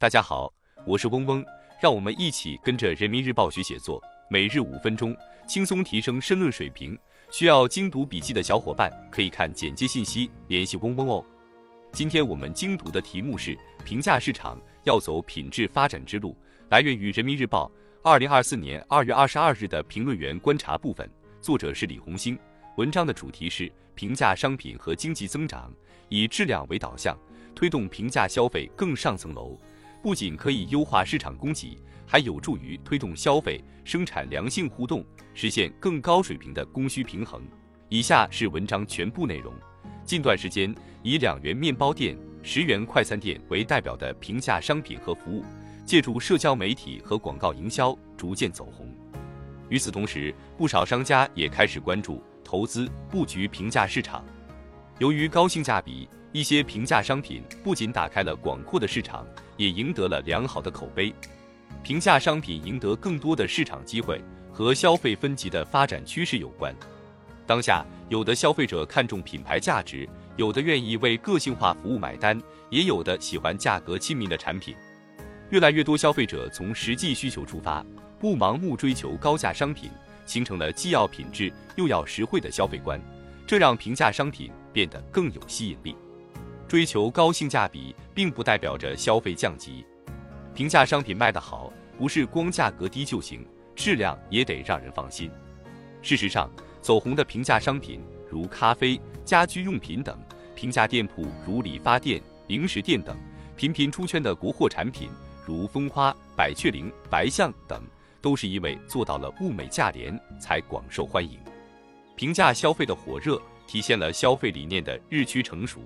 大家好，我是嗡嗡，让我们一起跟着人民日报学写作，每日五分钟，轻松提升申论水平。需要精读笔记的小伙伴可以看简介信息联系嗡嗡哦。今天我们精读的题目是评价市场要走品质发展之路，来源于人民日报二零二四年二月二十二日的评论员观察部分，作者是李红星。文章的主题是平价商品和经济增长，以质量为导向，推动平价消费更上层楼。不仅可以优化市场供给，还有助于推动消费生产良性互动，实现更高水平的供需平衡。以下是文章全部内容。近段时间，以两元面包店、十元快餐店为代表的平价商品和服务，借助社交媒体和广告营销逐渐走红。与此同时，不少商家也开始关注。投资布局平价市场，由于高性价比，一些平价商品不仅打开了广阔的市场，也赢得了良好的口碑。平价商品赢得更多的市场机会，和消费分级的发展趋势有关。当下，有的消费者看重品牌价值，有的愿意为个性化服务买单，也有的喜欢价格亲民的产品。越来越多消费者从实际需求出发，不盲目追求高价商品。形成了既要品质又要实惠的消费观，这让平价商品变得更有吸引力。追求高性价比，并不代表着消费降级。平价商品卖得好，不是光价格低就行，质量也得让人放心。事实上，走红的平价商品如咖啡、家居用品等，平价店铺如理发店、零食店等，频频出圈的国货产品如蜂花、百雀羚、白象等。都是因为做到了物美价廉，才广受欢迎。平价消费的火热，体现了消费理念的日趋成熟。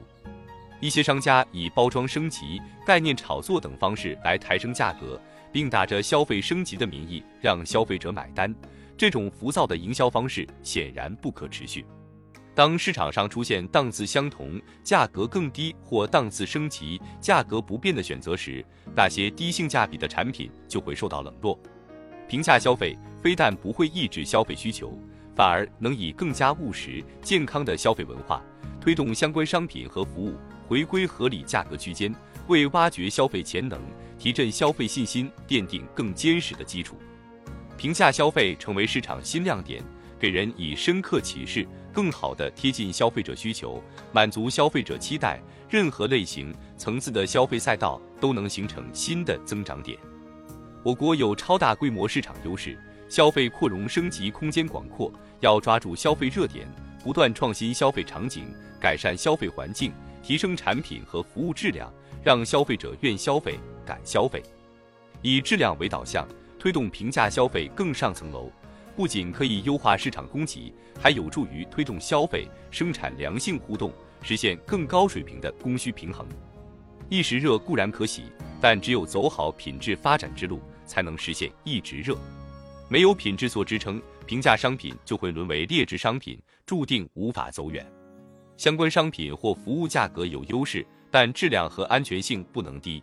一些商家以包装升级、概念炒作等方式来抬升价格，并打着消费升级的名义让消费者买单。这种浮躁的营销方式显然不可持续。当市场上出现档次相同、价格更低或档次升级、价格不变的选择时，那些低性价比的产品就会受到冷落。平价消费非但不会抑制消费需求，反而能以更加务实、健康的消费文化，推动相关商品和服务回归合理价格区间，为挖掘消费潜能、提振消费信心奠定更坚实的基础。平价消费成为市场新亮点，给人以深刻启示，更好地贴近消费者需求，满足消费者期待。任何类型、层次的消费赛道都能形成新的增长点。我国有超大规模市场优势，消费扩容升级空间广阔，要抓住消费热点，不断创新消费场景，改善消费环境，提升产品和服务质量，让消费者愿消费、敢消费。以质量为导向，推动平价消费更上层楼，不仅可以优化市场供给，还有助于推动消费生产良性互动，实现更高水平的供需平衡。一时热固然可喜，但只有走好品质发展之路。才能实现一直热，没有品质做支撑，平价商品就会沦为劣质商品，注定无法走远。相关商品或服务价格有优势，但质量和安全性不能低。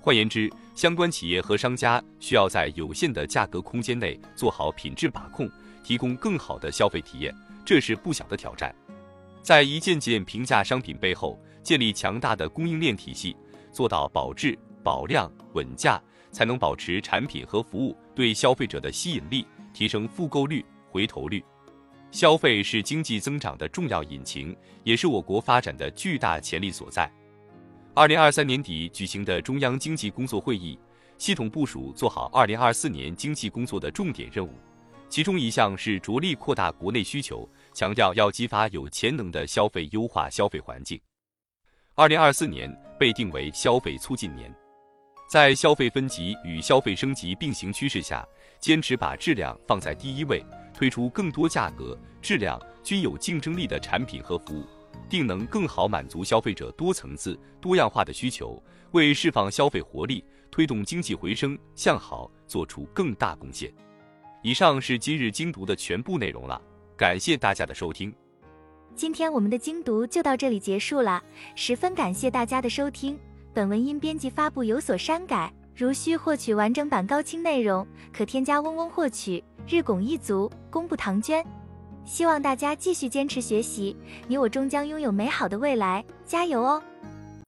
换言之，相关企业和商家需要在有限的价格空间内做好品质把控，提供更好的消费体验，这是不小的挑战。在一件件平价商品背后，建立强大的供应链体系，做到保质、保量、稳价。才能保持产品和服务对消费者的吸引力，提升复购率、回头率。消费是经济增长的重要引擎，也是我国发展的巨大潜力所在。二零二三年底举行的中央经济工作会议，系统部署做好二零二四年经济工作的重点任务，其中一项是着力扩大国内需求，强调要激发有潜能的消费，优化消费环境。二零二四年被定为消费促进年。在消费分级与消费升级并行趋势下，坚持把质量放在第一位，推出更多价格、质量均有竞争力的产品和服务，定能更好满足消费者多层次、多样化的需求，为释放消费活力、推动经济回升向好做出更大贡献。以上是今日精读的全部内容了，感谢大家的收听。今天我们的精读就到这里结束了，十分感谢大家的收听。本文因编辑发布有所删改，如需获取完整版高清内容，可添加嗡嗡获取。日拱一卒，功不唐捐。希望大家继续坚持学习，你我终将拥有美好的未来，加油哦！